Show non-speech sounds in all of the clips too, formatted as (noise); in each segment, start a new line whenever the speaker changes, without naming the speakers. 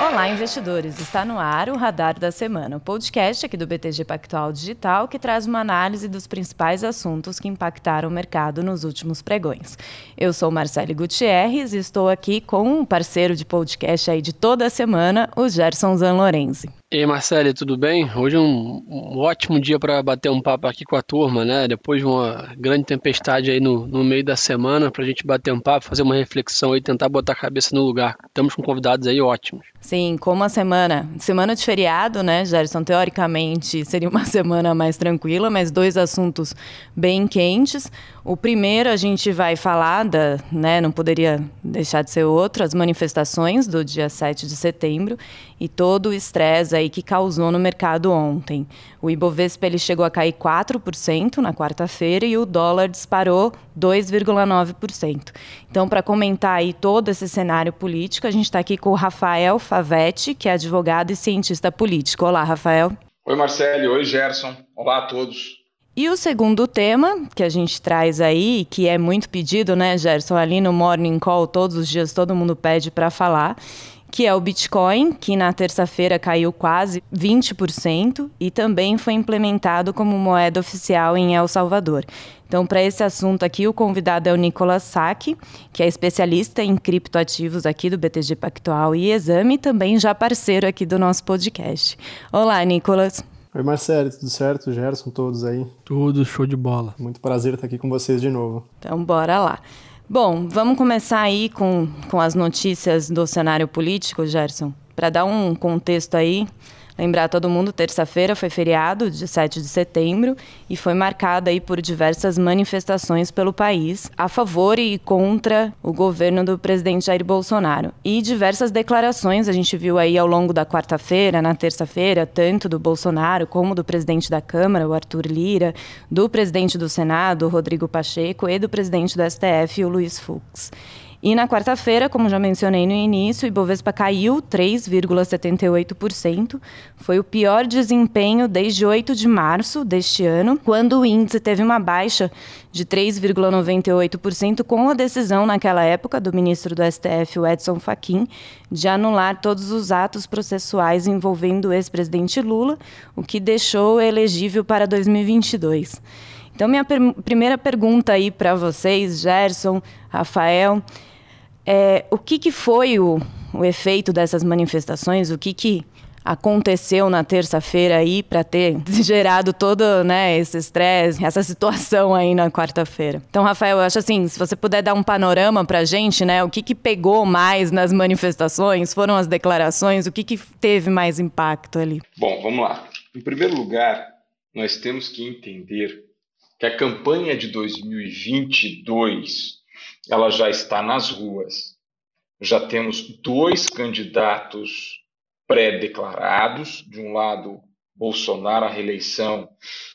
Olá, investidores! Está no ar o Radar da Semana, o podcast aqui do BTG Pactual Digital que traz uma análise dos principais assuntos que impactaram o mercado nos últimos pregões. Eu sou Marcele Gutierrez e estou aqui com um parceiro de podcast aí de toda a semana, o Gerson Zanlorenzi.
E aí, Marcelo, tudo bem? Hoje é um, um ótimo dia para bater um papo aqui com a turma, né? Depois de uma grande tempestade aí no, no meio da semana, para a gente bater um papo, fazer uma reflexão e tentar botar a cabeça no lugar. Estamos com convidados aí ótimos.
Sim, como a semana, semana de feriado, né, Gerson? Teoricamente seria uma (laughs) semana mais tranquila, mas dois assuntos bem quentes. O primeiro a gente vai falar da, né, não poderia deixar de ser outro, as manifestações do dia 7 de setembro e todo o estresse aí que causou no mercado ontem. O Ibovespa ele chegou a cair 4% na quarta-feira e o dólar disparou 2,9%. Então, para comentar aí todo esse cenário político, a gente está aqui com o Rafael Favetti, que é advogado e cientista político. Olá, Rafael.
Oi, Marcele. Oi, Gerson. Olá a todos.
E o segundo tema que a gente traz aí, que é muito pedido, né, Gerson? Ali no Morning Call, todos os dias todo mundo pede para falar, que é o Bitcoin, que na terça-feira caiu quase 20% e também foi implementado como moeda oficial em El Salvador. Então, para esse assunto aqui, o convidado é o Nicolas Sack, que é especialista em criptoativos aqui do BTG Pactual e Exame, também já parceiro aqui do nosso podcast. Olá, Nicolas.
Oi, Marcelo, tudo certo? Gerson, todos aí?
Tudo show de bola.
Muito prazer estar aqui com vocês de novo.
Então, bora lá. Bom, vamos começar aí com, com as notícias do cenário político, Gerson. Para dar um contexto aí, Lembrar todo mundo, terça-feira foi feriado, de 7 de setembro, e foi marcada aí por diversas manifestações pelo país a favor e contra o governo do presidente Jair Bolsonaro. E diversas declarações a gente viu aí ao longo da quarta-feira, na terça-feira, tanto do Bolsonaro como do presidente da Câmara, o Arthur Lira, do presidente do Senado, Rodrigo Pacheco, e do presidente do STF, o Luiz Fux. E na quarta-feira, como já mencionei no início, o Ibovespa caiu 3,78%. Foi o pior desempenho desde 8 de março deste ano, quando o índice teve uma baixa de 3,98%, com a decisão naquela época do ministro do STF, Edson Fachin, de anular todos os atos processuais envolvendo o ex-presidente Lula, o que deixou elegível para 2022. Então, minha per primeira pergunta aí para vocês, Gerson, Rafael, é, o que, que foi o, o efeito dessas manifestações? O que, que aconteceu na terça-feira aí para ter (laughs) gerado todo né, esse estresse, essa situação aí na quarta-feira. Então, Rafael, eu acho assim, se você puder dar um panorama para gente, né, o que, que pegou mais nas manifestações, foram as declarações, o que, que teve mais impacto ali?
Bom, vamos lá. Em primeiro lugar, nós temos que entender que a campanha de 2022 ela já está nas ruas. Já temos dois candidatos pré-declarados, de um lado Bolsonaro à reeleição,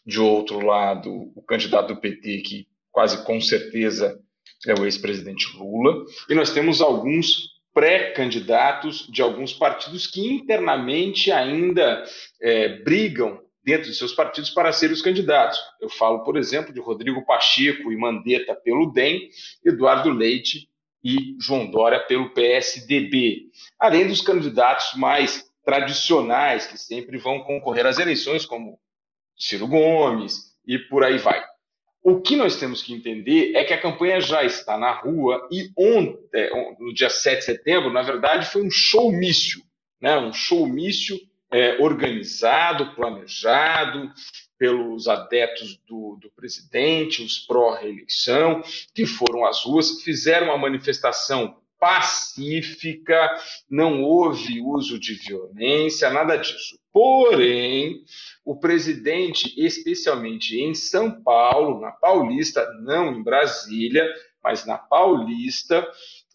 de outro lado o candidato do PT que quase com certeza é o ex-presidente Lula, e nós temos alguns pré-candidatos de alguns partidos que internamente ainda é, brigam dentro de seus partidos para serem os candidatos. Eu falo, por exemplo, de Rodrigo Pacheco e Mandetta pelo DEM, Eduardo Leite e João Dória pelo PSDB, além dos candidatos mais tradicionais que sempre vão concorrer às eleições, como Ciro Gomes e por aí vai. O que nós temos que entender é que a campanha já está na rua e ontem, é, no dia 7 de setembro, na verdade, foi um showmício, né? um showmício é, organizado, planejado pelos adeptos do, do presidente, os pró-reeleição, que foram às ruas, fizeram uma manifestação pacífica, não houve uso de violência, nada disso. Porém, o presidente, especialmente em São Paulo, na Paulista, não em Brasília, mas na Paulista,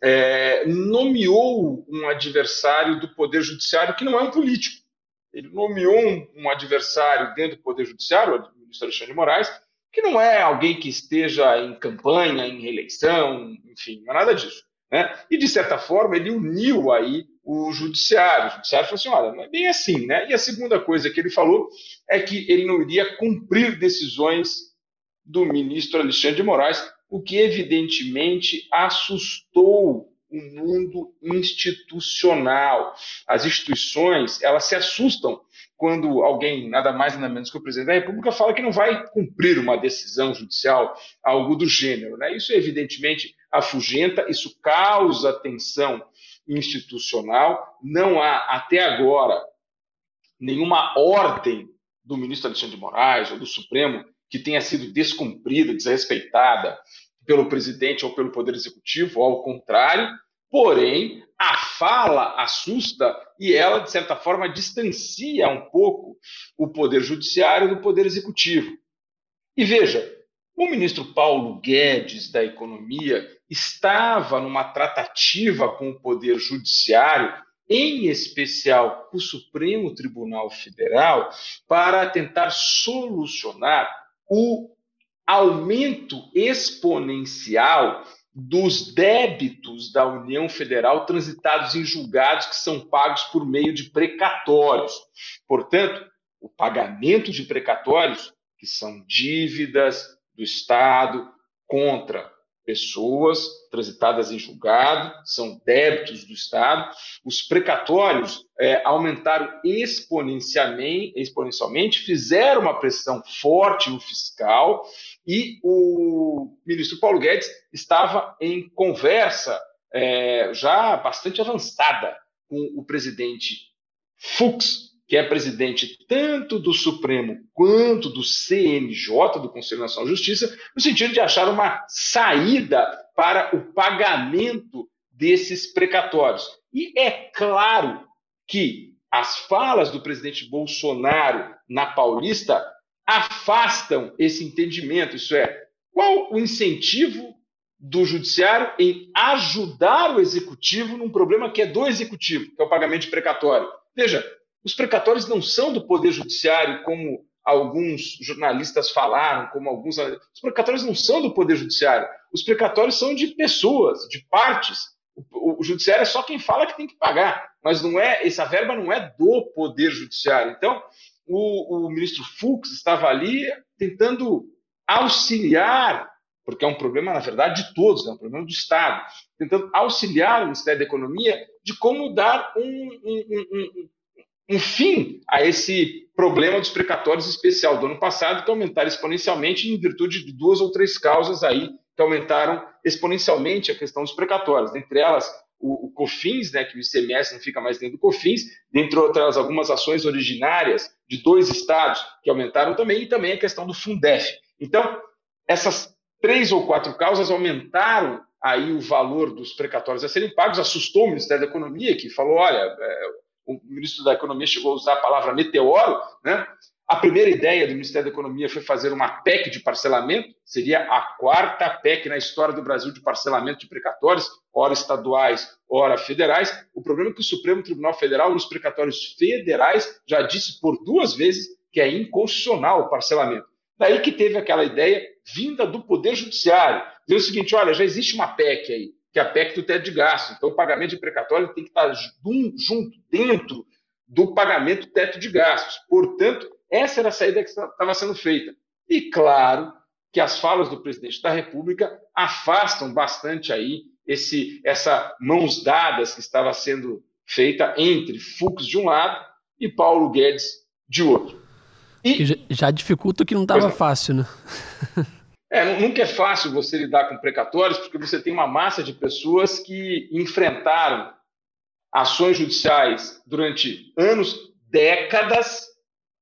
é, nomeou um adversário do Poder Judiciário que não é um político ele nomeou um, adversário dentro do Poder Judiciário, o ministro Alexandre de Moraes, que não é alguém que esteja em campanha, em reeleição, enfim, não é nada disso. Né? E, de certa forma, ele uniu aí o judiciário. O judiciário falou assim, olha, não é bem assim. Né? E a segunda coisa que ele falou é que ele não iria cumprir decisões do ministro Alexandre de Moraes, o que, evidentemente, assustou o mundo institucional. As instituições, elas se assustam quando alguém, nada mais nada menos que o presidente da República, fala que não vai cumprir uma decisão judicial, algo do gênero. Né? Isso, evidentemente, afugenta, isso causa tensão institucional. Não há, até agora, nenhuma ordem do ministro Alexandre de Moraes ou do Supremo que tenha sido descumprida, desrespeitada pelo presidente ou pelo Poder Executivo, ao contrário. Porém, a fala assusta e ela, de certa forma, distancia um pouco o Poder Judiciário do Poder Executivo. E veja, o ministro Paulo Guedes, da Economia, estava numa tratativa com o Poder Judiciário, em especial o Supremo Tribunal Federal, para tentar solucionar o aumento exponencial dos débitos da União Federal transitados em julgados que são pagos por meio de precatórios. Portanto, o pagamento de precatórios, que são dívidas do Estado contra pessoas transitadas em julgado, são débitos do Estado. Os precatórios é, aumentaram exponencialmente, exponencialmente, fizeram uma pressão forte no fiscal e o ministro Paulo Guedes estava em conversa é, já bastante avançada com o presidente Fux, que é presidente tanto do Supremo quanto do CNJ, do Conselho Nacional de Justiça, no sentido de achar uma saída para o pagamento desses precatórios. E é claro que as falas do presidente Bolsonaro na Paulista afastam esse entendimento, isso é, qual o incentivo do judiciário em ajudar o executivo num problema que é do executivo, que é o pagamento de precatório. Veja, os precatórios não são do poder judiciário, como alguns jornalistas falaram, como alguns. Os precatórios não são do poder judiciário. Os precatórios são de pessoas, de partes. O, o, judiciário é só quem fala que tem que pagar, mas não é essa verba não é do poder judiciário. Então, o, o ministro Fux estava ali tentando auxiliar, porque é um problema, na verdade, de todos, é um problema do Estado, tentando auxiliar o Ministério da Economia de como dar um, um, um, um fim a esse problema dos precatórios especial do ano passado, que aumentaram exponencialmente em virtude de duas ou três causas aí que aumentaram exponencialmente a questão dos precatórios, dentre elas o, o COFINS, né, que o ICMS não fica mais dentro do COFINS, dentre outras algumas ações originárias de dois estados que aumentaram também, e também a questão do Fundef. Então, essas três ou quatro causas aumentaram aí o valor dos precatórios a serem pagos, assustou o Ministério da Economia, que falou, olha, é, o ministro da Economia chegou a usar a palavra meteoro, né? A primeira ideia do Ministério da Economia foi fazer uma PEC de parcelamento, seria a quarta PEC na história do Brasil de parcelamento de precatórios, ora estaduais, ora federais. O problema é que o Supremo Tribunal Federal, nos precatórios federais, já disse por duas vezes que é inconstitucional o parcelamento. Daí que teve aquela ideia vinda do Poder Judiciário, dizendo o seguinte: olha, já existe uma PEC aí, que é a PEC do teto de gasto. Então, o pagamento de precatório tem que estar junto, dentro do pagamento do teto de gastos. Portanto, essa era a saída que estava sendo feita. E claro que as falas do presidente da República afastam bastante aí esse, essa mãos dadas que estava sendo feita entre Fux de um lado e Paulo Guedes de outro.
E, já, já dificulta que não estava fácil, né? (laughs)
É, nunca é fácil você lidar com precatórios, porque você tem uma massa de pessoas que enfrentaram ações judiciais durante anos, décadas,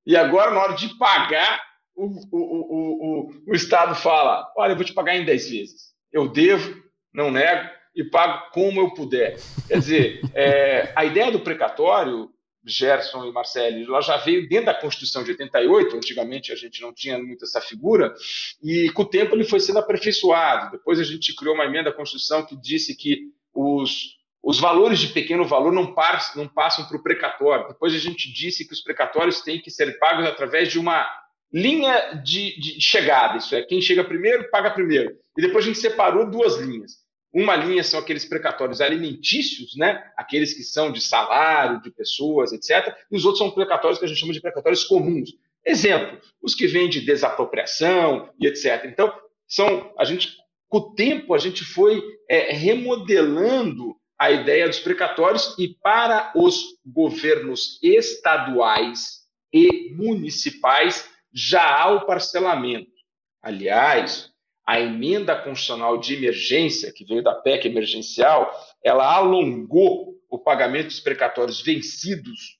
e agora, na hora de pagar, o, o, o, o, Estado fala: olha, eu vou te pagar em 10 vezes. Eu devo, não nego, e pago como eu puder. Quer dizer, é, a ideia do precatório, Gerson e Marcelo, ela já veio dentro da Constituição de 88, antigamente a gente não tinha muito essa figura, e com o tempo ele foi sendo aperfeiçoado. Depois a gente criou uma emenda à Constituição que disse que os, os valores de pequeno valor não, par, não passam para o precatório. Depois a gente disse que os precatórios têm que ser pagos através de uma linha de, de chegada, isso é, quem chega primeiro, paga primeiro. E depois a gente separou duas linhas. Uma linha são aqueles precatórios alimentícios, né? aqueles que são de salário, de pessoas, etc. E os outros são precatórios que a gente chama de precatórios comuns. Exemplo, os que vêm de desapropriação e etc. Então, são a gente, com o tempo, a gente foi é, remodelando a ideia dos precatórios e para os governos estaduais e municipais já há o parcelamento. Aliás, a emenda constitucional de emergência, que veio da PEC emergencial, ela alongou o pagamento dos precatórios vencidos,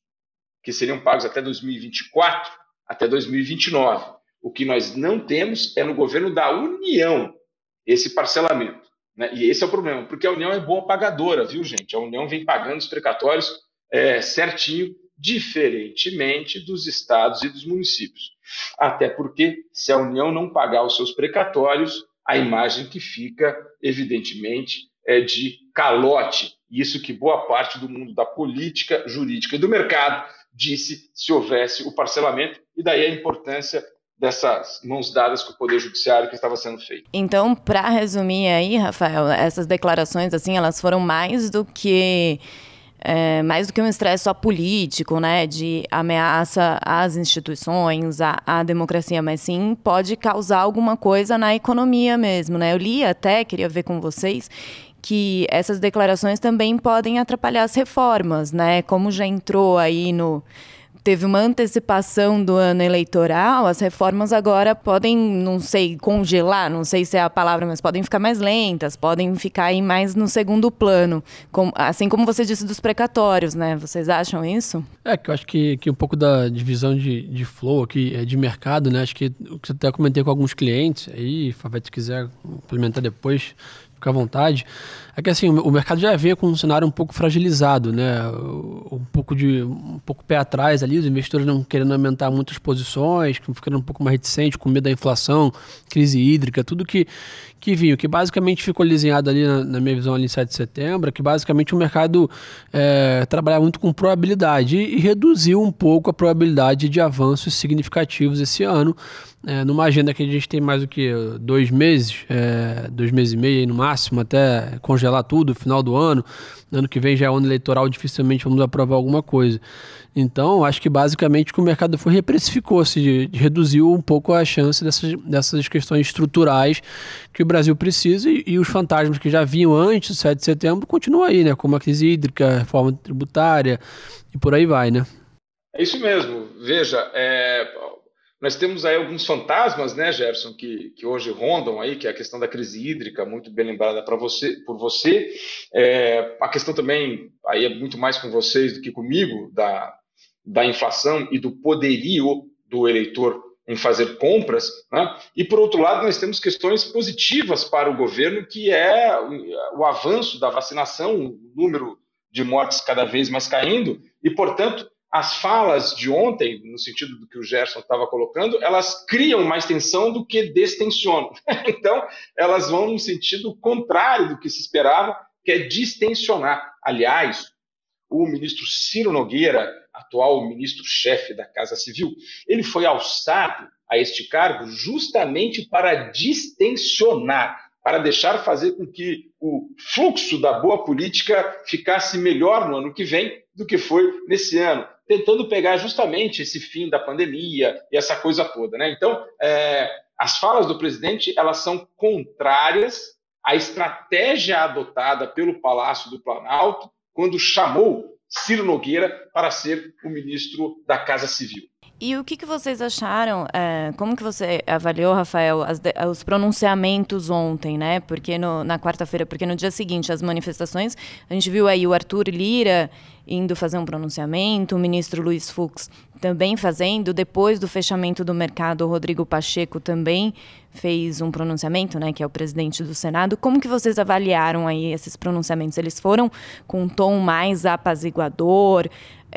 que seriam pagos até 2024, até 2029. O que nós não temos é no governo da União esse parcelamento. Né? E esse é o problema, porque a União é boa pagadora, viu, gente? A União vem pagando os precatórios é, certinho, diferentemente dos estados e dos municípios. Até porque, se a União não pagar os seus precatórios, a imagem que fica, evidentemente, é de calote. Isso que boa parte do mundo da política, jurídica e do mercado disse se houvesse o parcelamento, e daí a importância dessas mãos dadas com o poder judiciário que estava sendo feito.
Então, para resumir aí, Rafael, essas declarações assim, elas foram mais do que é, mais do que um estresse só político, né, de ameaça às instituições, à, à, democracia, mas sim pode causar alguma coisa na economia mesmo, né? Eu li até, queria ver com vocês, que essas declarações também podem atrapalhar as reformas, né? Como já entrou aí no teve uma antecipação do ano eleitoral, as reformas agora podem, não sei, congelar, não sei se é a palavra, mas podem ficar mais lentas, podem ficar aí mais no segundo plano, com, assim como você disse dos precatórios, né? Vocês acham isso?
É, que eu acho que, que um pouco da divisão de, de flow aqui, é de mercado, né? Acho que o que eu até comentei com alguns clientes, aí, Fabete, se quiser implementar depois, fica à vontade. É que assim, o mercado já vem com um cenário um pouco fragilizado, né? Um pouco de um pouco pé atrás ali, os investidores não querendo aumentar muitas posições, ficando um pouco mais reticentes, com medo da inflação, crise hídrica, tudo que, que vinha. O que basicamente ficou lisinhado ali na, na, minha visão ali em 7 de setembro, que basicamente o mercado é, trabalha muito com probabilidade e, e reduziu um pouco a probabilidade de avanços significativos esse ano, é, numa agenda que a gente tem mais do que dois meses, é, dois meses e meio no máximo, até congelar tudo, final do ano. Ano que vem já é ano eleitoral, dificilmente vamos aprovar alguma coisa. Então, acho que basicamente que o mercado foi reprecificou-se, reduziu um pouco a chance dessas, dessas questões estruturais que o Brasil precisa e, e, os fantasmas que já vinham antes do 7 de setembro continuam aí, né? Como a crise hídrica, reforma tributária e por aí vai, né?
É isso mesmo. Veja, é, nós temos aí alguns fantasmas, né, Gerson, que, que hoje rondam aí, que é a questão da crise hídrica, muito bem lembrada para você, por você. É, a questão também, aí é muito mais com vocês do que comigo, da, da inflação e do poderio do eleitor em fazer compras. Né? E, por outro lado, nós temos questões positivas para o governo, que é o, avanço da vacinação, o número de mortes cada vez mais caindo, e, portanto, as falas de ontem, no sentido do que o Gerson estava colocando, elas criam mais tensão do que destensionam. (laughs) então, elas vão no sentido contrário do que se esperava, que é distensionar. Aliás, o ministro Ciro Nogueira, atual ministro-chefe da Casa Civil, ele foi alçado a este cargo justamente para distensionar, para deixar fazer com que o fluxo da boa política ficasse melhor no ano que vem do que foi nesse ano tentando pegar justamente esse fim da pandemia e essa coisa toda. Né? Então, é, as falas do presidente elas são contrárias à estratégia adotada pelo Palácio do Planalto quando chamou Ciro Nogueira para ser o ministro da Casa Civil.
E o que, que vocês acharam? É, como que você avaliou, Rafael, as, os pronunciamentos ontem, né? Porque no, na quarta-feira, porque no dia seguinte as manifestações, a gente viu aí o Arthur Lira indo fazer um pronunciamento, o ministro Luiz Fux também fazendo, depois do fechamento do mercado, o Rodrigo Pacheco também fez um pronunciamento, né, que é o presidente do Senado. Como que vocês avaliaram aí esses pronunciamentos? Eles foram com um tom mais apaziguador?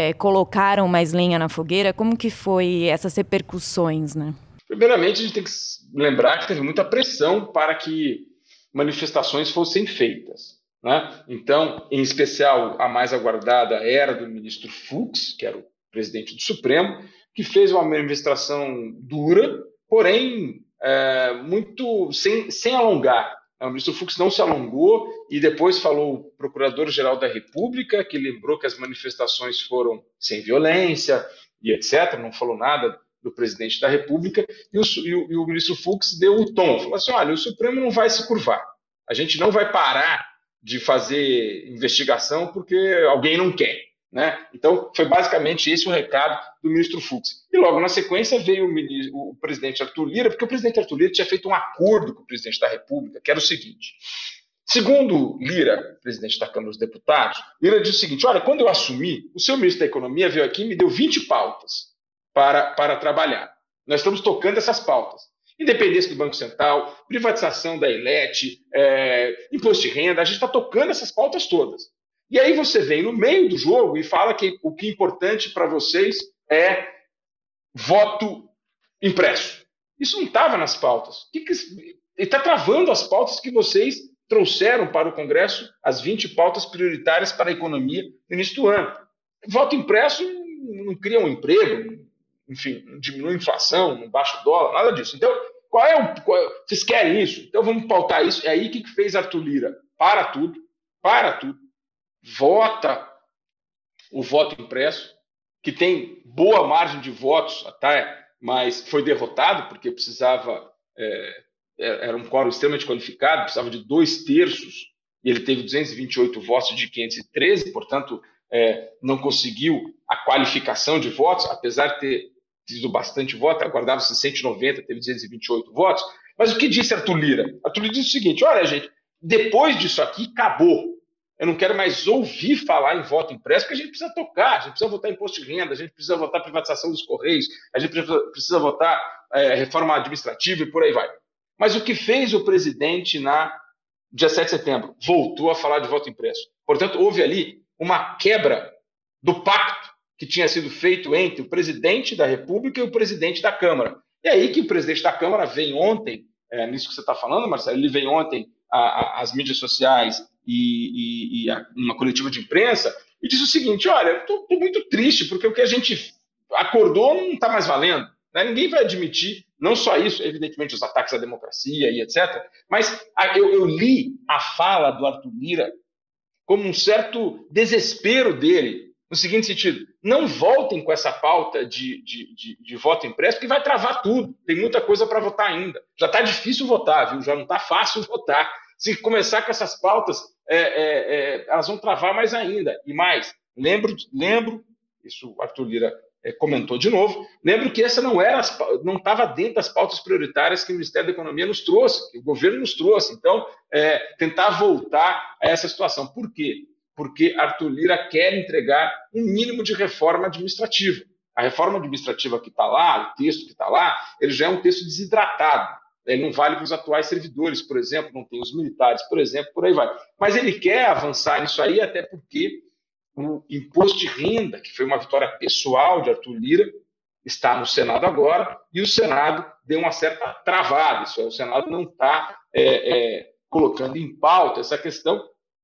É, colocaram mais lenha na fogueira? Como que foi essas repercussões, né?
Primeiramente, a gente tem que lembrar que teve muita pressão para que manifestações fossem feitas. Né? Então, em especial, a mais aguardada era do ministro Fux, que era o presidente do Supremo, que fez uma manifestação dura, porém é, muito sem, sem alongar. O ministro Fux não se alongou e depois falou o procurador-geral da República, que lembrou que as manifestações foram sem violência e etc. Não falou nada do presidente da República. E o, e o, e o ministro Fux deu o tom: falou assim, olha, o Supremo não vai se curvar. A gente não vai parar de fazer investigação porque alguém não quer. Né? Então, foi basicamente esse o recado do ministro Fux. E logo na sequência veio o, ministro, o, presidente Arthur Lira, porque o presidente Arthur Lira tinha feito um acordo com o presidente da República, que era o seguinte: Segundo Lira, presidente da Câmara dos Deputados, Lira disse o seguinte: olha, quando eu assumi, o seu ministro da Economia veio aqui e me deu 20 pautas para, para trabalhar. Nós estamos tocando essas pautas. Independência do Banco Central, privatização da Elet, é, imposto de renda, a gente está tocando essas pautas todas. E aí você vem no meio do jogo e fala que o que é importante para vocês é voto impresso. Isso não estava nas pautas. Que que, ele está travando as pautas que vocês trouxeram para o Congresso as 20 pautas prioritárias para a economia no início do ano. Voto impresso não cria um emprego, enfim, não diminui a inflação, não baixa o dólar, nada disso. Então, qual é o. Qual, vocês querem isso? Então vamos pautar isso. É aí que fez Arthur Lira. Para tudo, para tudo, vota o voto impresso, que tem boa margem de votos até, mas foi derrotado porque precisava é, é, era um quórum extremamente qualificado, precisava de dois terços, e ele teve 228 votos de 513, portanto, é, não conseguiu a qualificação de votos, apesar de ter tido bastante voto, aguardava-se 190, teve 228 votos. Mas o que disse Arthur Lira? Arthur Lira disse o seguinte: olha, gente, depois disso aqui, acabou. Eu não quero mais ouvir falar em voto impresso, porque a gente precisa tocar, a gente precisa votar imposto de renda, a gente precisa votar privatização dos Correios, a gente precisa votar é, reforma administrativa e por aí vai. Mas o que fez o presidente na dia 7 de setembro? Voltou a falar de voto impresso. Portanto, houve ali uma quebra do pacto que tinha sido feito entre o presidente da República e o presidente da Câmara. E aí que o presidente da Câmara vem ontem, é, nisso que você está falando, Marcelo, ele vem ontem às mídias sociais e, e, e a, uma coletiva de imprensa e disse o seguinte: olha, estou muito triste porque o que a gente acordou não está mais valendo. Né? Ninguém vai admitir, não só isso, evidentemente, os ataques à democracia e etc., mas eu, eu li a fala do Arthur Lira como um certo desespero dele, no seguinte sentido: não voltem com essa pauta de, de, de, de voto impresso, porque vai travar tudo. Tem muita coisa para votar ainda. Já está difícil votar, viu? Já não está fácil (laughs) votar. Se começar com essas pautas, é, é, é, elas vão travar mais ainda. E mais, lembro, lembro, isso o Arthur Lira é, comentou de novo. Lembro que essa não era, não estava dentro das pautas prioritárias que o Ministério da Economia nos trouxe, que o governo nos trouxe. Então, é, tentar voltar a essa situação. Por quê? Porque Arthur Lira quer entregar um mínimo de reforma administrativa. A reforma administrativa que está lá, o texto que está lá, ele já é um texto desidratado. Ele não vale para os atuais servidores, por exemplo, não tem os militares, por exemplo, por aí vai. Mas ele quer avançar nisso aí, até porque o imposto de renda, que foi uma vitória pessoal de Arthur Lira, está no Senado agora, e o Senado deu uma certa travada. Isso é, o Senado não está é, é, colocando em pauta essa questão,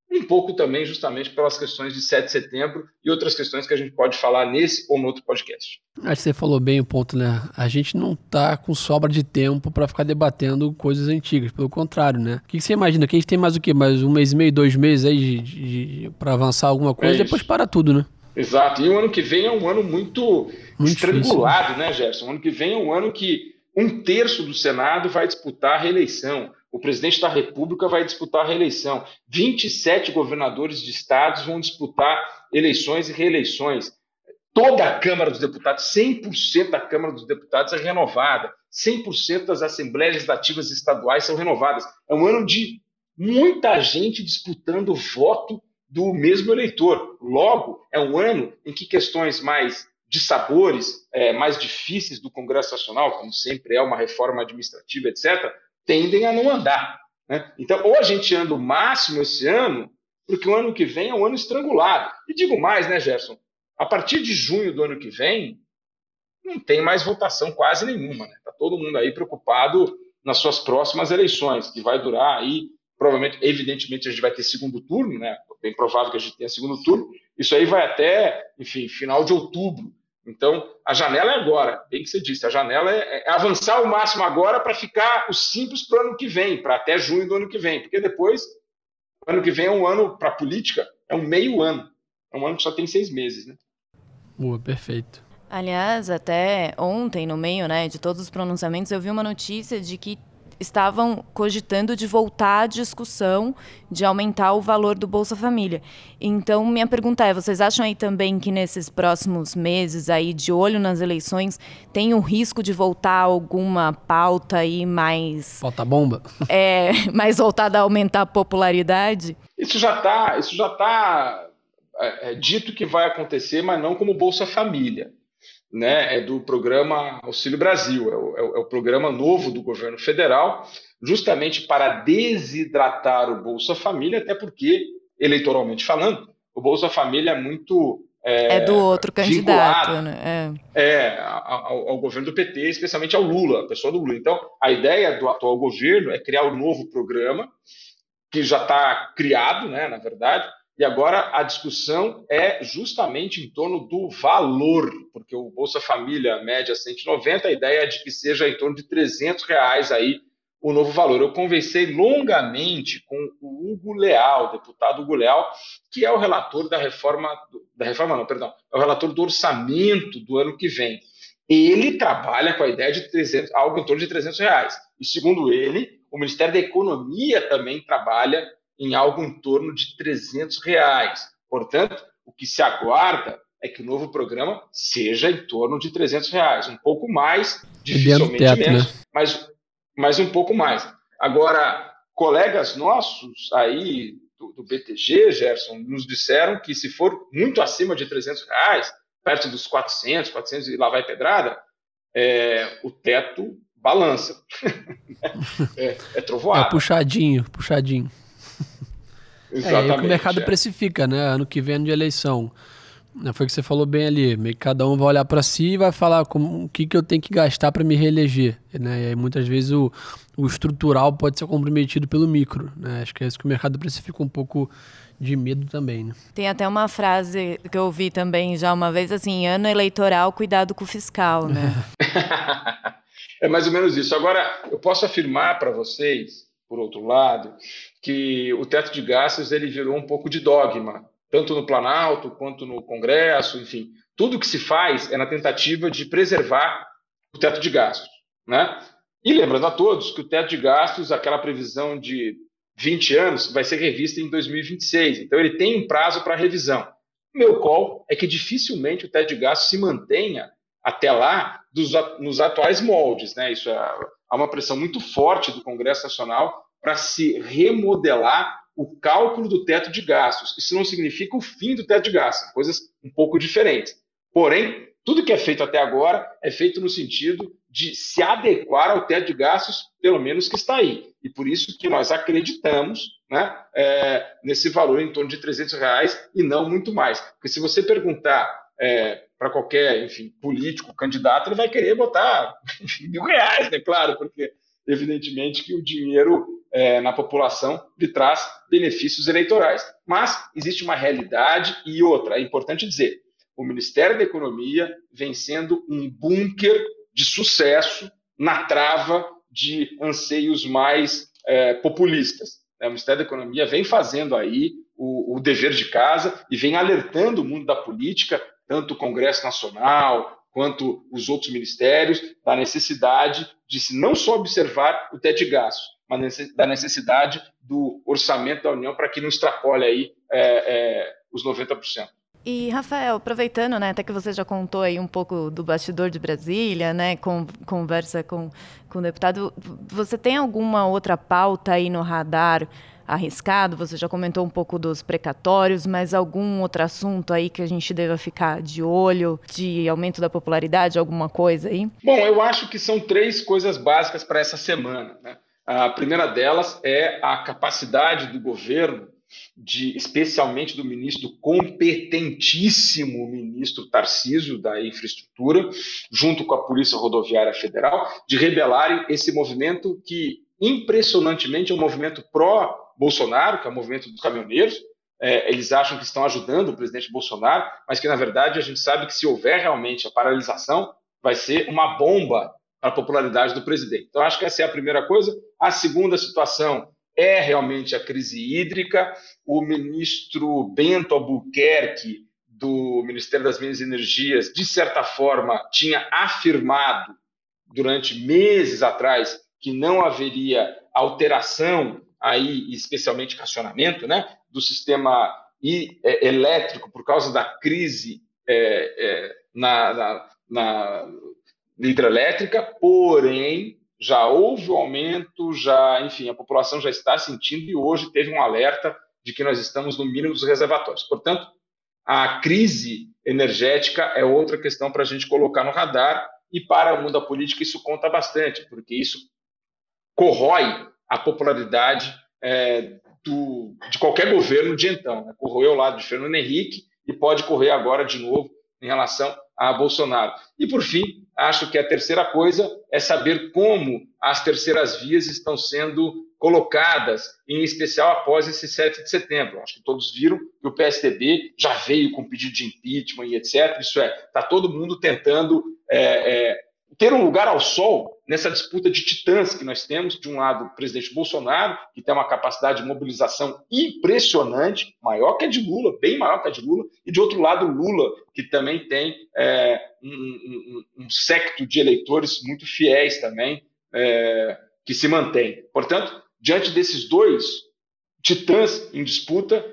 um pouco também justamente pelas questões de 7 de setembro e outras questões que a gente pode falar nesse ou no outro podcast.
Acho que você falou bem o ponto, né? A gente não está com sobra de tempo para ficar debatendo coisas antigas, pelo contrário, né? O que você imagina? Que a gente tem mais o quê? Mais um mês e meio, dois meses aí para avançar alguma coisa é e depois para tudo, né?
Exato. E o ano que vem é um ano muito, muito estrangulado, difícil. né, Gerson? O ano que vem é um ano que um terço do Senado vai disputar a reeleição o presidente da República vai disputar a reeleição. 27 governadores de estados vão disputar eleições e reeleições. Toda a Câmara dos Deputados, 100% da Câmara dos Deputados é renovada. 100% das assembleias legislativas estaduais são renovadas. É um ano de muita gente disputando o voto do mesmo eleitor. Logo, é um ano em que questões mais de sabores, é, mais difíceis do Congresso Nacional, como sempre é uma reforma administrativa, etc., tendem a não andar. Né? Então, ou a gente anda o máximo esse ano, porque o ano que vem é um ano estrangulado. E digo mais, né, Gerson? A partir de junho do ano que vem, não tem mais votação quase nenhuma. Está né? Tá todo mundo aí preocupado nas suas próximas eleições, que vai durar aí, provavelmente, evidentemente, a gente vai ter segundo turno, né? Bem provável que a gente tenha segundo turno. Isso aí vai até, enfim, final de outubro. Então, a janela é agora, bem que você disse, a janela é, é avançar o máximo agora para ficar o simples para o ano que vem, para até junho do ano que vem, porque depois, ano que vem é um ano para a política, é um meio ano, é um ano que só tem seis meses, né?
Boa, perfeito.
Aliás, até ontem, no meio né, de todos os pronunciamentos, eu vi uma notícia de que estavam cogitando de voltar à discussão de aumentar o valor do Bolsa Família. Então, minha pergunta é: vocês acham aí também que nesses próximos meses, aí de olho nas eleições, tem o risco de voltar alguma pauta aí mais.
Pauta bomba? (laughs)
É, mais voltada a aumentar a popularidade?
Isso já está isso já tá, é, é, dito que vai acontecer, mas não como Bolsa Família né, é do programa Auxílio Brasil, é o, é o, programa novo do governo federal, justamente para desidratar o Bolsa Família, até porque, eleitoralmente falando, o Bolsa Família é muito.
É, é do outro candidato, né?
É, é ao, ao, governo do PT, especialmente ao Lula, a pessoa do Lula. Então, a ideia do atual governo é criar um novo programa, que já está criado, né, na verdade, e agora a discussão é justamente em torno do valor, porque o Bolsa Família média 190, a ideia é de que seja em torno de 300 reais aí o novo valor. Eu conversei longamente com o Hugo Leal, deputado Hugo Leal, que é o relator da reforma, da reforma não, perdão, é o relator do orçamento do ano que vem. Ele trabalha com a ideia de 300, algo em torno de 300 reais. E segundo ele, o Ministério da Economia também trabalha em algo em torno de 300 reais. Portanto, o que se aguarda é que o novo programa seja em torno de 300 reais, um pouco mais, dificilmente teto, menos, né? mas, mas um pouco mais. Agora, colegas nossos aí do, do, BTG, Gerson, nos disseram que se for muito acima de 300 reais, perto dos 400, 400 e lá vai pedrada, é, o teto balança. (laughs) é, é trovoado.
É puxadinho, puxadinho. Exatamente. É, o que o mercado é. precifica, né? Ano que vem, ano de eleição. Né, foi o que você falou bem ali. Meio que cada um vai olhar para si e vai falar como, o que, que eu tenho que gastar para me reeleger. Né? E aí, muitas vezes o, o estrutural pode ser comprometido pelo micro. Né? Acho que é isso que o mercado precifica um pouco de medo também. Né?
Tem até uma frase que eu ouvi também já uma vez assim: ano eleitoral, cuidado com o fiscal. Né? (laughs)
é mais ou menos isso. Agora, eu posso afirmar para vocês, por outro lado, que o teto de gastos ele virou um pouco de dogma, tanto no Planalto quanto no Congresso, enfim, tudo que se faz é na tentativa de preservar o teto de gastos, né? E lembrando a todos que o teto de gastos, aquela previsão de 20 anos, vai ser revista em 2026, então ele tem um prazo para revisão. Meu call é que dificilmente o teto de gastos se mantenha até lá dos, nos atuais moldes, né? Isso é, há uma pressão muito forte do Congresso Nacional para se remodelar o cálculo do teto de gastos. Isso não significa o fim do teto de gastos, coisas um pouco diferentes. Porém, tudo que é feito até agora é feito no sentido de se adequar ao teto de gastos, pelo menos que está aí. E por isso que nós acreditamos né, é, nesse valor em torno de 300 reais e não muito mais. Porque se você perguntar é, para qualquer enfim, político, candidato, ele vai querer botar (laughs) mil reais, né? Claro, porque evidentemente que o dinheiro é, na população lhe traz benefícios eleitorais. Mas existe uma realidade e outra. É importante dizer: o Ministério da Economia vem sendo um bunker de sucesso na trava de anseios mais é, populistas. O Ministério da Economia vem fazendo aí o, o dever de casa e vem alertando o mundo da política, tanto o Congresso Nacional, quanto os outros ministérios, da necessidade de se não só observar o teto de gastos, mas da necessidade do orçamento da União para que não extrapole aí é, é, os 90%.
E, Rafael, aproveitando, né, até que você já contou aí um pouco do bastidor de Brasília, né, com, conversa com, com o deputado, você tem alguma outra pauta aí no radar arriscado? Você já comentou um pouco dos precatórios, mas algum outro assunto aí que a gente deva ficar de olho, de aumento da popularidade, alguma coisa aí?
Bom, eu acho que são três coisas básicas para essa semana. Né? A primeira delas é a capacidade do governo de, especialmente do ministro competentíssimo ministro Tarcísio da Infraestrutura, junto com a Polícia Rodoviária Federal, de rebelarem esse movimento que impressionantemente é um movimento pró Bolsonaro, que é o movimento dos caminhoneiros. É, eles acham que estão ajudando o presidente Bolsonaro, mas que, na verdade, a gente sabe que se houver realmente a paralisação, vai ser uma bomba para a popularidade do presidente. Então, acho que essa é a primeira coisa. A segunda situação é realmente a crise hídrica. O ministro Bento Albuquerque, do Ministério das Minas e Energias, de certa forma, tinha afirmado durante meses atrás que não haveria alteração aí, especialmente racionamento, né, do sistema é, elétrico por causa da crise é, é, na, na, na hidrelétrica, porém já houve um aumento, já, enfim, a população já está sentindo e hoje teve um alerta de que nós estamos no mínimo dos reservatórios. Portanto, a crise energética é outra questão para a gente colocar no radar e para o mundo da política isso conta bastante, porque isso corrói a popularidade é, do, de qualquer governo de então. Né? Ao lado de Fernando Henrique e pode correr agora de novo em relação a Bolsonaro. E, por fim, acho que a terceira coisa é saber como as terceiras vias estão sendo colocadas, em especial após esse 7 de setembro. Acho que todos viram que o PSDB já veio com pedido de impeachment e etc. Isso é, está todo mundo tentando é, é, ter um lugar ao sol nessa disputa de titãs que nós temos. De um lado, o presidente Bolsonaro, que tem uma capacidade de mobilização impressionante, maior que a de Lula, bem maior que a de Lula, e de outro lado, Lula, que também tem é, um, um, um, secto de eleitores muito fiéis também, é, que se mantém. Portanto, diante desses dois titãs em disputa,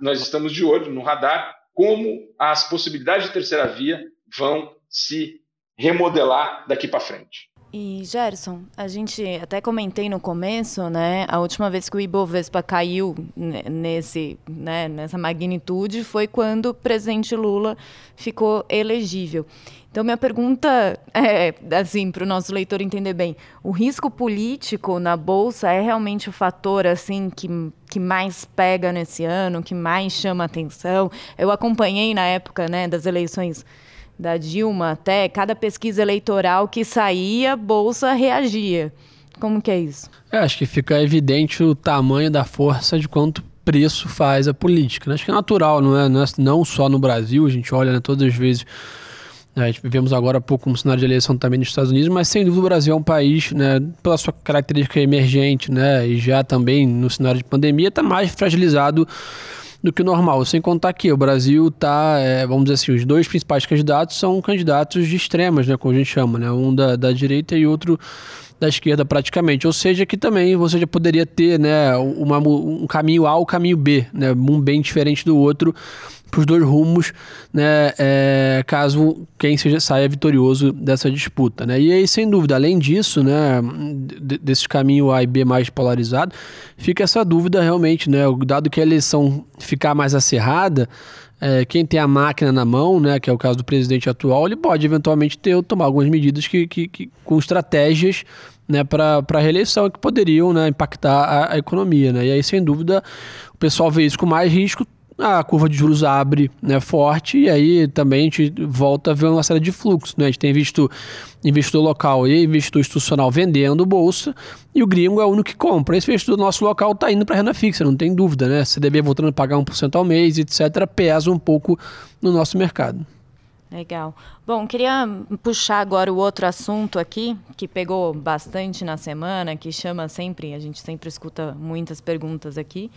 nós estamos de olho no radar como as possibilidades de terceira via vão se remodelar daqui para frente.
E Gerson, a gente até comentei no começo, né? A última vez que o Ibovespa caiu nesse, né, nessa magnitude foi quando o presidente Lula ficou elegível. Então, minha pergunta é, assim, para o nosso leitor entender bem: o risco político na Bolsa é realmente o fator, assim, que, que mais pega nesse ano, que mais chama atenção? Eu acompanhei na época, né, das eleições da Dilma até, cada pesquisa eleitoral que saía, Bolsa reagia. Como que é isso?
É, acho que fica evidente o tamanho da força de quanto preço faz a política. Né? Acho que é natural, não é? Não é só no Brasil, a gente olha né, todas as vezes. Né, a gente vivemos agora há pouco um cenário de eleição também nos Estados Unidos, mas sem dúvida o Brasil é um país, né, pela sua característica emergente, né, e já também no cenário de pandemia, está mais fragilizado do que o normal. Sem contar que o Brasil está, é, vamos dizer assim, os dois principais candidatos são candidatos de extremas, né, como a gente chama, né, um da, da direita e outro da esquerda praticamente. Ou seja, que também você já poderia ter né, uma, um caminho A ou caminho B, né, um bem diferente do outro para os dois rumos, né, é, caso quem seja saia vitorioso dessa disputa, né? E aí, sem dúvida, além disso, né, desse caminho A e B mais polarizado, fica essa dúvida realmente, né, dado que a eleição ficar mais acirrada, é, quem tem a máquina na mão, né, que é o caso do presidente atual, ele pode eventualmente ter tomar algumas medidas que, que, que com estratégias né, para a reeleição que poderiam né, impactar a, a, economia. Né? E aí, sem dúvida, o pessoal vê isso com mais risco, a curva de juros abre né, forte e aí também a gente volta a ver uma série de fluxos. Né? A gente tem visto investidor local e investidor institucional vendendo bolsa e o gringo é o único que compra. Esse investidor nosso local está indo para renda fixa, não tem dúvida. Né? CDB voltando a pagar 1% ao mês, etc., pesa um pouco no nosso mercado.
Legal. Bom, queria puxar agora o outro assunto aqui, que pegou bastante na semana, que chama sempre, a gente sempre escuta muitas perguntas aqui,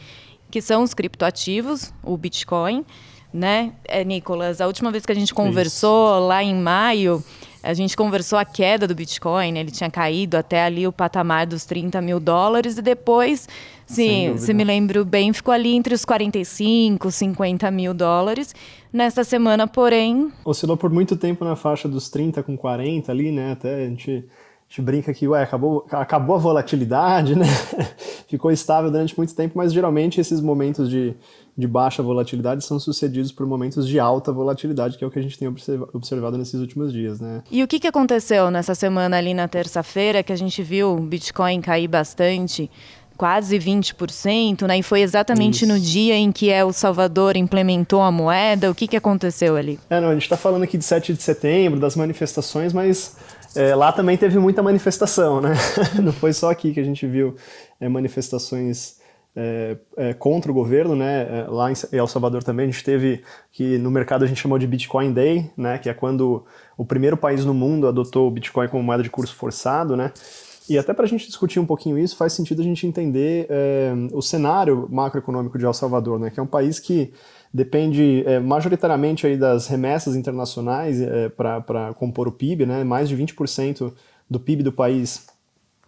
que são os criptoativos, o Bitcoin, né, é, Nicolas? A última vez que a gente conversou, Isso. lá em maio, a gente conversou a queda do Bitcoin, ele tinha caído até ali o patamar dos 30 mil dólares e depois, sim, se me lembro bem, ficou ali entre os 45, 50 mil dólares. Nesta semana, porém...
Oscilou por muito tempo na faixa dos 30 com 40 ali, né, até a gente gente brinca que ué, acabou, acabou a volatilidade, (laughs) né? Ficou estável durante muito tempo, mas geralmente esses momentos de, de baixa volatilidade são sucedidos por momentos de alta volatilidade, que é o que a gente tem observado nesses últimos dias, né?
E o que, que aconteceu nessa semana ali na terça-feira, que a gente viu o Bitcoin cair bastante? quase 20%, né? E foi exatamente Isso. no dia em que El Salvador implementou a moeda. O que, que aconteceu ali?
É, não, a gente está falando aqui de 7 de setembro, das manifestações, mas é, lá também teve muita manifestação, né? (laughs) Não foi só aqui que a gente viu é, manifestações é, é contra o governo, né? É, lá em El Salvador também a gente teve que no mercado a gente chamou de Bitcoin Day, né? Que é quando o primeiro país no mundo adotou o Bitcoin como moeda de curso forçado, né? E até para a gente discutir um pouquinho isso, faz sentido a gente entender é, o cenário macroeconômico de El Salvador, né? Que é um país que depende é, majoritariamente aí das remessas internacionais é, para compor o PIB, né? mais de 20% do PIB do país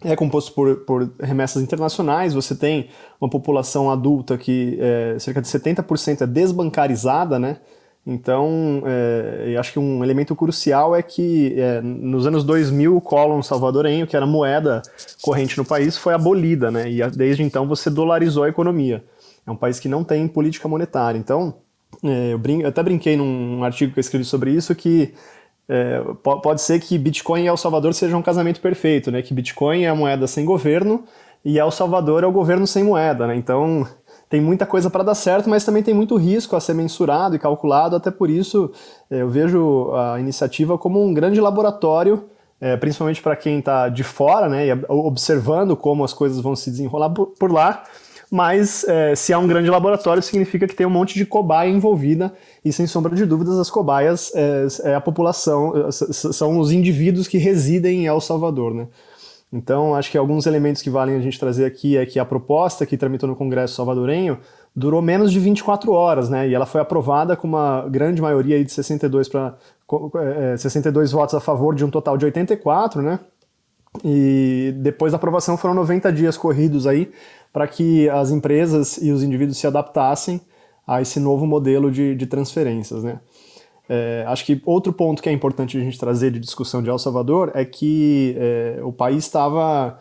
é composto por, por remessas internacionais, você tem uma população adulta que é, cerca de 70% é desbancarizada, né? Então, é, acho que um elemento crucial é que é, nos anos 2000 o Colon salvadorenho, que era moeda corrente no país, foi abolida, né? E desde então você dolarizou a economia. É um país que não tem política monetária. Então, é, eu, brin eu até brinquei num artigo que eu escrevi sobre isso que é, pode ser que Bitcoin e El Salvador sejam um casamento perfeito, né? Que Bitcoin é a moeda sem governo e El Salvador é o governo sem moeda, né? Então tem muita coisa para dar certo, mas também tem muito risco a ser mensurado e calculado. Até por isso, é, eu vejo a iniciativa como um grande laboratório, é, principalmente para quem está de fora, né, observando como as coisas vão se desenrolar por lá. Mas é, se há um grande laboratório, significa que tem um monte de cobaia envolvida, e sem sombra de dúvidas, as cobaias é, é a população, é, são os indivíduos que residem em El Salvador. Né? Então, acho que alguns elementos que valem a gente trazer aqui é que a proposta que tramitou no Congresso salvadorenho durou menos de 24 horas, né? E ela foi aprovada com uma grande maioria de 62 para é, 62 votos a favor de um total de 84, né? E depois da aprovação foram 90 dias corridos aí para que as empresas e os indivíduos se adaptassem a esse novo modelo de, de transferências, né? É, acho que outro ponto que é importante a gente trazer de discussão de El Salvador é que é, o país estava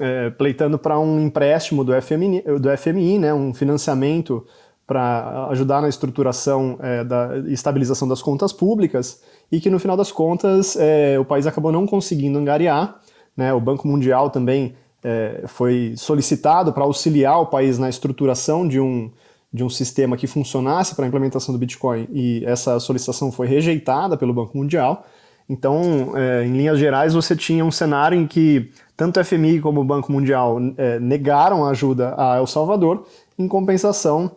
é, pleitando para um empréstimo do FMI, do FMI né, um financiamento para ajudar na estruturação é, da estabilização das contas públicas e que no final das contas é, o país acabou não conseguindo angariar. Né, o Banco Mundial também é, foi solicitado para auxiliar o país na estruturação de um de um sistema que funcionasse para a implementação do Bitcoin e essa solicitação foi rejeitada pelo Banco Mundial. Então, é, em linhas gerais, você tinha um cenário em que tanto o FMI como o Banco Mundial é, negaram ajuda a El Salvador, em compensação,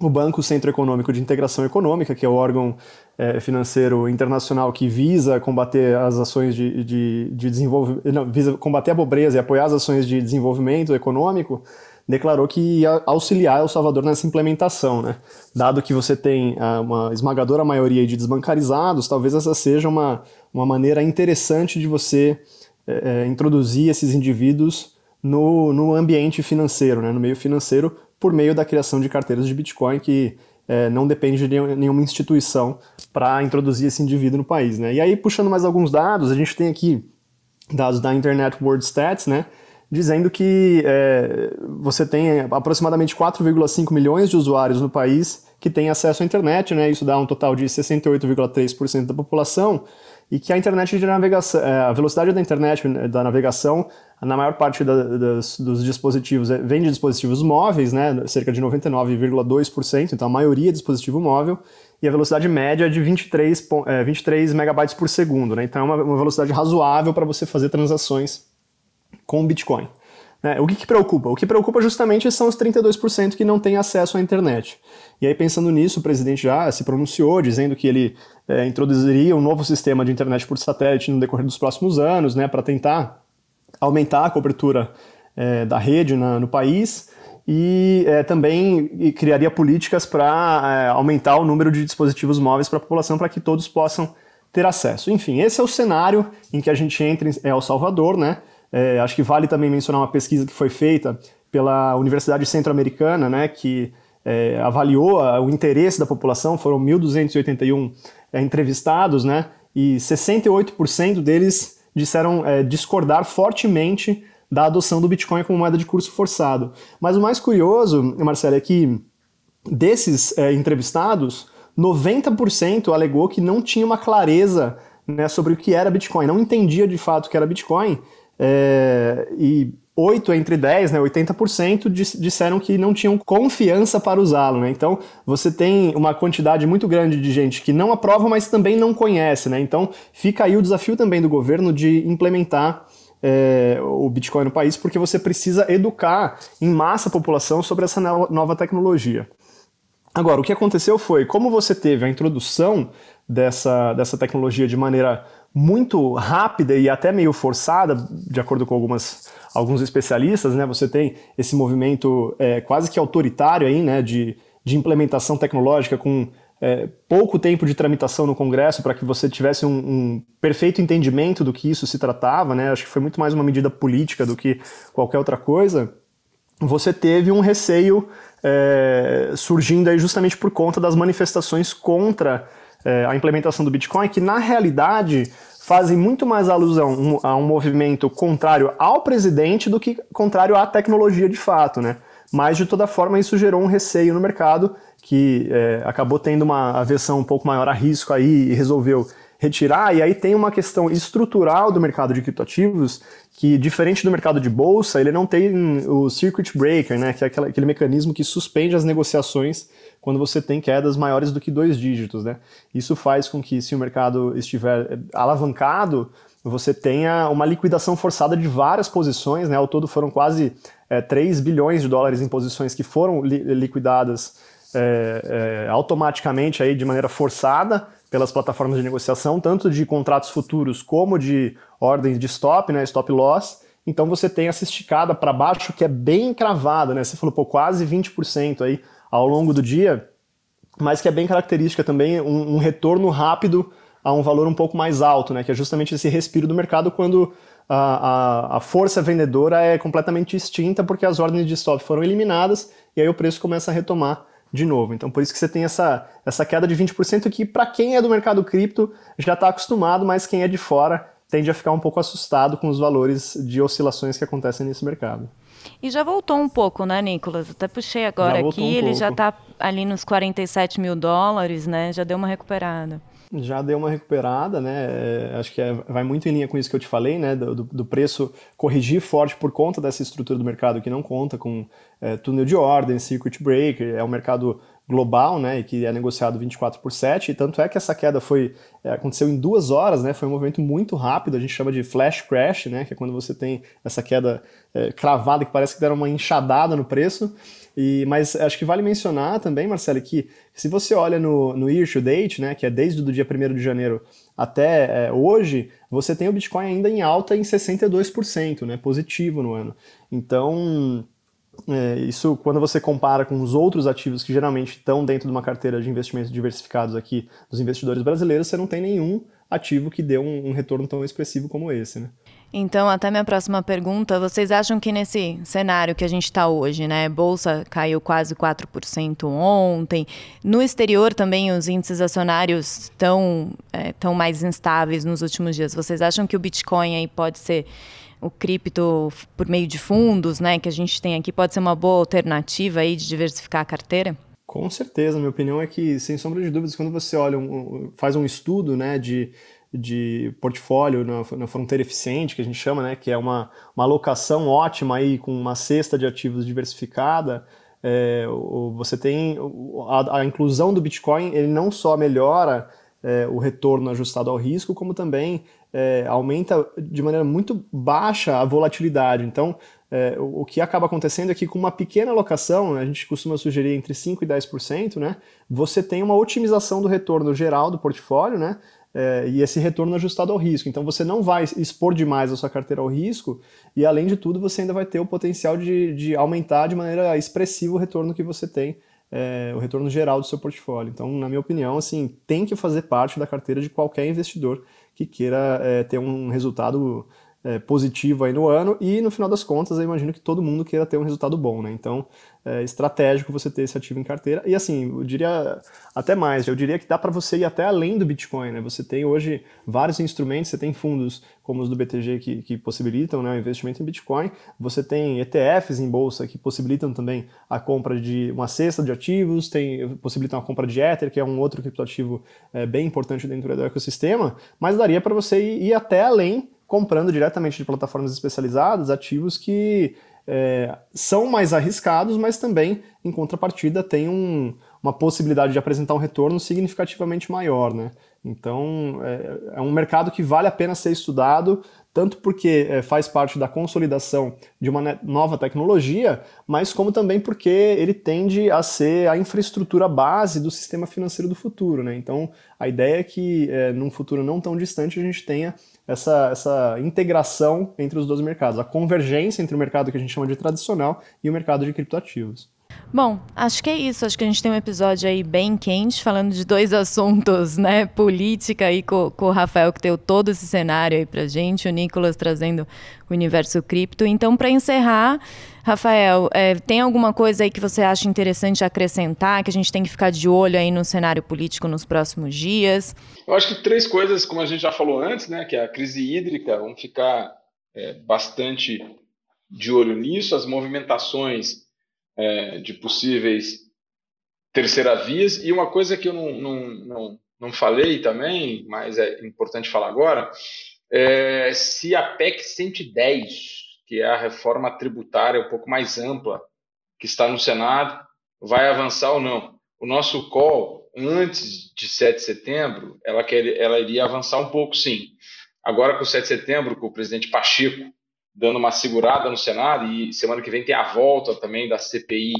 o Banco Centro Econômico de Integração Econômica, que é o órgão é, financeiro internacional que visa combater as ações de, de, de desenvolvimento, visa combater a pobreza e apoiar as ações de desenvolvimento econômico, declarou que ia auxiliar El Salvador nessa implementação, né? Dado que você tem ah, uma esmagadora maioria de desbancarizados, talvez essa seja uma, uma maneira interessante de você é, introduzir esses indivíduos no, no ambiente financeiro, né? no meio financeiro, por meio da criação de carteiras de Bitcoin que é, não depende de nenhuma instituição para introduzir esse indivíduo no país. Né? E aí, puxando mais alguns dados, a gente tem aqui dados da Internet World Stats, né? dizendo que é, você tem aproximadamente 4,5 milhões de usuários no país que têm acesso à internet, né? Isso dá um total de 68,3% da população e que a internet de navegação, é, a velocidade da internet da navegação, na maior parte da, das, dos dispositivos é, vem de dispositivos móveis, né? Cerca de 99,2%, então a maioria é dispositivo móvel e a velocidade média é de 23, é, 23 megabytes por segundo, né? Então é uma, uma velocidade razoável para você fazer transações com Bitcoin. Né? O que, que preocupa? O que preocupa justamente são os 32% que não têm acesso à internet. E aí, pensando nisso, o presidente já se pronunciou, dizendo que ele é, introduziria um novo sistema de internet por satélite no decorrer dos próximos anos, né, para tentar aumentar a cobertura é, da rede na, no país e é, também criaria políticas para é, aumentar o número de dispositivos móveis para a população para que todos possam ter acesso. Enfim, esse é o cenário em que a gente entra em El Salvador, né? É, acho que vale também mencionar uma pesquisa que foi feita pela Universidade Centro-Americana, né, que é, avaliou a, o interesse da população, foram 1.281 é, entrevistados, né, e 68% deles disseram é, discordar fortemente da adoção do Bitcoin como moeda de curso forçado. Mas o mais curioso, Marcelo, é que desses é, entrevistados, 90% alegou que não tinha uma clareza né, sobre o que era Bitcoin, não entendia de fato o que era Bitcoin, é, e 8 entre 10, né, 80% disseram que não tinham confiança para usá-lo. Né? Então, você tem uma quantidade muito grande de gente que não aprova, mas também não conhece. Né? Então, fica aí o desafio também do governo de implementar é, o Bitcoin no país, porque você precisa educar em massa a população sobre essa nova tecnologia. Agora, o que aconteceu foi, como você teve a introdução dessa, dessa tecnologia de maneira muito rápida e até meio forçada, de acordo com algumas, alguns especialistas, né? Você tem esse movimento é, quase que autoritário aí, né? De, de implementação tecnológica com é, pouco tempo de tramitação no Congresso para que você tivesse um, um, perfeito entendimento do que isso se tratava, né? Acho que foi muito mais uma medida política do que qualquer outra coisa. Você teve um receio é, surgindo aí justamente por conta das manifestações contra é, a implementação do Bitcoin, que na realidade fazem muito mais alusão a um movimento contrário ao presidente do que contrário à tecnologia de fato, né? Mas de toda forma isso gerou um receio no mercado que é, acabou tendo uma aversão um pouco maior a risco aí e resolveu retirar. E aí tem uma questão estrutural do mercado de criptoativos que, diferente do mercado de bolsa, ele não tem o circuit breaker, né, que é aquele mecanismo que suspende as negociações quando você tem quedas maiores do que dois dígitos. Né? Isso faz com que, se o mercado estiver alavancado, você tenha uma liquidação forçada de várias posições, né? ao todo foram quase é, 3 bilhões de dólares em posições que foram li liquidadas é, é, automaticamente aí de maneira forçada pelas plataformas de negociação, tanto de contratos futuros como de ordens de stop, né, stop loss. Então você tem essa esticada para baixo que é bem cravada, né? Você falou, pô, quase 20% aí ao longo do dia, mas que é bem característica também um, um, retorno rápido a um valor um pouco mais alto, né? Que é justamente esse respiro do mercado quando a, a, a força vendedora é completamente extinta porque as ordens de stop foram eliminadas e aí o preço começa a retomar de novo. Então, por isso que você tem essa, essa queda de 20% que, para quem é do mercado cripto, já está acostumado, mas quem é de fora tende a ficar um pouco assustado com os valores de oscilações que acontecem nesse mercado.
E já voltou um pouco, né, Nicolas? Até puxei agora aqui, um ele pouco. já está ali nos 47 mil dólares, né? Já deu uma recuperada
já deu uma recuperada, né? É, acho que é, vai muito em linha com isso que eu te falei, né? Do, do, preço corrigir forte por conta dessa estrutura do mercado que não conta com é, túnel de ordem, circuit breaker, é um mercado global, né? E que é negociado 24 por 7. E tanto é que essa queda foi é, aconteceu em duas horas, né? Foi um movimento muito rápido. A gente chama de flash crash, né? Que é quando você tem essa queda é, cravada que parece que deram uma enxadada no preço. E, mas acho que vale mencionar também, Marcelo, que se você olha no, no year to date, né, que é desde o dia 1 de janeiro até é, hoje, você tem o Bitcoin ainda em alta em 62%, né, positivo no ano. Então, é, isso quando você compara com os outros ativos que geralmente estão dentro de uma carteira de investimentos diversificados aqui dos investidores brasileiros, você não tem nenhum ativo que dê um, um retorno tão expressivo como esse, né?
Então, até minha próxima pergunta, vocês acham que nesse cenário que a gente está hoje, né, bolsa caiu quase 4% ontem, no exterior também os índices acionários estão é, tão mais instáveis nos últimos dias, vocês acham que o Bitcoin aí pode ser o cripto por meio de fundos, né, que a gente tem aqui, pode ser uma boa alternativa aí de diversificar a carteira?
Com certeza, minha opinião é que, sem sombra de dúvidas, quando você olha, um, faz um estudo, né, de de portfólio na, na, fronteira eficiente, que a gente chama, né, que é uma, uma alocação ótima aí com uma cesta de ativos diversificada, é, você tem a, a, inclusão do Bitcoin, ele não só melhora é, o retorno ajustado ao risco, como também é, aumenta de maneira muito baixa a volatilidade. Então, é, o, que acaba acontecendo é que com uma pequena alocação, a gente costuma sugerir entre 5% e 10%, né, você tem uma otimização do retorno geral do portfólio, né, é, e esse retorno ajustado ao risco. Então você não vai expor demais a sua carteira ao risco e, além de tudo, você ainda vai ter o potencial de, de aumentar de maneira expressiva o retorno que você tem, é, o retorno geral do seu portfólio. Então, na minha opinião, assim, tem que fazer parte da carteira de qualquer investidor que queira é, ter um resultado é, positivo aí no ano e no final das contas eu imagino que todo mundo queira ter um resultado bom, né? Então é estratégico você ter esse ativo em carteira e assim, eu diria até mais, eu diria que dá para você ir até além do Bitcoin, né? Você tem hoje vários instrumentos, você tem fundos como os do BTG que, que possibilitam né, o investimento em Bitcoin, você tem ETFs em bolsa que possibilitam também a compra de uma cesta de ativos, tem, possibilitam a compra de Ether, que é um outro criptoativo é, bem importante dentro do ecossistema, mas daria para você ir, ir até além comprando diretamente de plataformas especializadas ativos que é, são mais arriscados, mas também, em contrapartida, tem um, uma possibilidade de apresentar um retorno significativamente maior. Né? Então, é, é um mercado que vale a pena ser estudado, tanto porque é, faz parte da consolidação de uma nova tecnologia, mas como também porque ele tende a ser a infraestrutura base do sistema financeiro do futuro. Né? Então, a ideia é que, é, num futuro não tão distante, a gente tenha essa, essa integração entre os dois mercados, a convergência entre o mercado que a gente chama de tradicional e o mercado de criptoativos.
Bom, acho que é isso. Acho que a gente tem um episódio aí bem quente, falando de dois assuntos, né? Política aí com, com o Rafael, que deu todo esse cenário aí pra gente, o Nicolas trazendo o universo cripto. Então, para encerrar, Rafael, é, tem alguma coisa aí que você acha interessante acrescentar, que a gente tem que ficar de olho aí no cenário político nos próximos dias?
Eu acho que três coisas, como a gente já falou antes, né? Que é a crise hídrica, vamos ficar é, bastante de olho nisso, as movimentações é, de possíveis terceira vias. E uma coisa que eu não, não, não, não falei também, mas é importante falar agora, é se a PEC 110, que é a reforma tributária um pouco mais ampla, que está no Senado, vai avançar ou não. O nosso call, antes de 7 de setembro, ela, quer, ela iria avançar um pouco, sim. Agora, com o 7 de setembro, com o presidente Pacheco dando uma segurada no Senado e semana que vem tem a volta também da CPI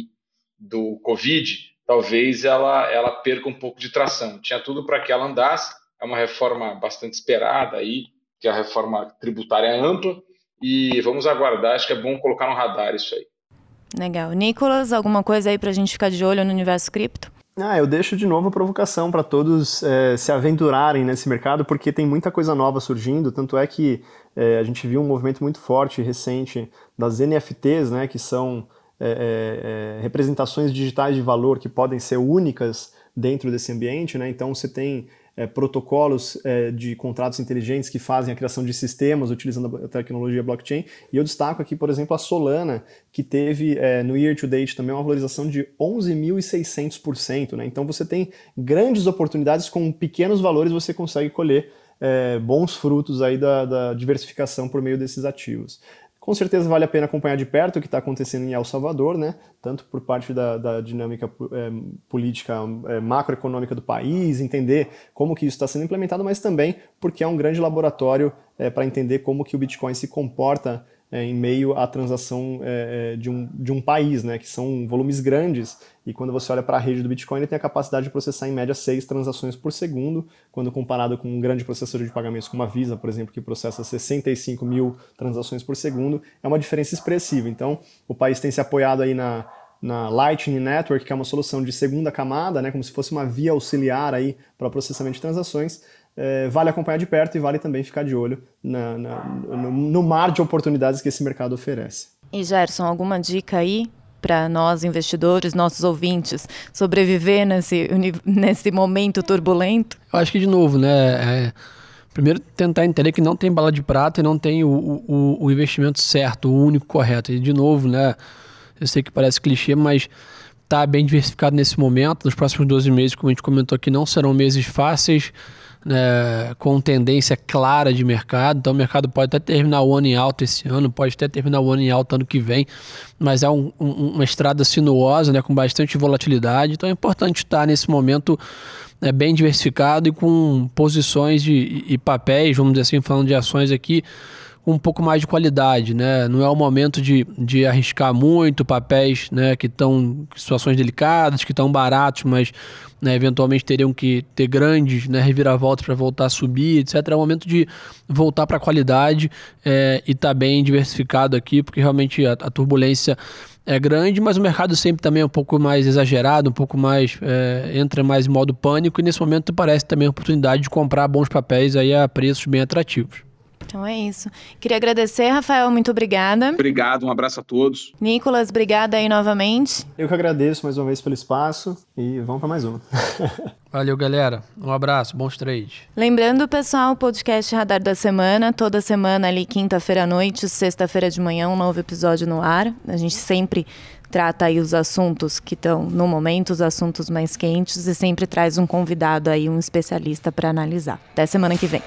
do Covid, talvez ela, ela perca um pouco de tração. Tinha tudo para que ela andasse, é uma reforma bastante esperada aí, que é a reforma tributária ampla, e vamos aguardar, acho que é bom colocar no radar isso aí.
Legal. Nicolas, alguma coisa aí para a gente ficar de olho no universo cripto?
Ah, eu deixo de novo a provocação para todos é, se aventurarem nesse mercado, porque tem muita coisa nova surgindo. Tanto é que é, a gente viu um movimento muito forte recente das NFTs, né, que são é, representações digitais de valor que podem ser únicas dentro desse ambiente. Né? Então você tem é, protocolos é, de contratos inteligentes que fazem a criação de sistemas utilizando a tecnologia blockchain. E eu destaco aqui, por exemplo, a Solana, que teve é, no year to date também uma valorização de 11.600%. Né? Então você tem grandes oportunidades com pequenos valores você consegue colher é, bons frutos aí da, da diversificação por meio desses ativos. Com certeza vale a pena acompanhar de perto o que está acontecendo em El Salvador, né? tanto por parte da, da dinâmica é, política é, macroeconômica do país, entender como que isso está sendo implementado, mas também porque é um grande laboratório é, para entender como que o Bitcoin se comporta é, em meio à transação é, é, de, um, de um país, né, que são volumes grandes, e quando você olha para a rede do Bitcoin, ele tem a capacidade de processar em média seis transações por segundo, quando comparado com um grande processador de pagamentos como a Visa, por exemplo, que processa 65 mil transações por segundo, é uma diferença expressiva. Então, o país tem se apoiado aí na, na Lightning Network, que é uma solução de segunda camada, né, como se fosse uma via auxiliar aí para processamento de transações, é, vale acompanhar de perto e vale também ficar de olho na, na, no, no mar de oportunidades que esse mercado oferece.
E Gerson, alguma dica aí para nós investidores, nossos ouvintes, sobreviver nesse, nesse momento turbulento?
Eu acho que, de novo, né? É, primeiro, tentar entender que não tem bala de prata e não tem o, o, o, investimento certo, o único correto. E, de novo, né? Eu sei que parece clichê, mas tá bem diversificado nesse momento. Nos próximos 12 meses, como a gente comentou aqui, não serão meses fáceis né, com tendência clara de mercado. Então, o mercado pode até terminar o ano em alta esse ano, pode até terminar o ano em alta ano que vem, mas é um, um, uma estrada sinuosa, né, com bastante volatilidade. Então, é importante estar nesse momento né, bem diversificado e com posições de, e, papéis, vamos dizer assim, falando de ações aqui um pouco mais de qualidade, né? Não é o momento de, de arriscar muito papéis, né? Que estão situações delicadas, que estão baratos, mas né, eventualmente teriam que ter grandes né, reviravoltas para voltar a subir, etc. É o momento de voltar para a qualidade é, e estar tá bem diversificado aqui, porque realmente a, a, turbulência é grande, mas o mercado sempre também é um pouco mais exagerado, um pouco mais é, entra mais em modo pânico e nesse momento parece também a oportunidade de comprar bons papéis aí a preços bem atrativos.
Então é isso. Queria agradecer, Rafael, muito obrigada.
Obrigado, um abraço a todos.
Nicolas, obrigada aí novamente.
Eu que agradeço mais uma vez pelo espaço e vamos para mais uma. (laughs)
Valeu, galera. Um abraço, bons trades.
Lembrando, pessoal, o podcast Radar da Semana, toda semana ali, quinta-feira à noite, sexta-feira de manhã, um novo episódio no ar. A gente sempre trata aí os assuntos que estão no momento, os assuntos mais quentes e sempre traz um convidado aí, um especialista para analisar. Até semana que vem.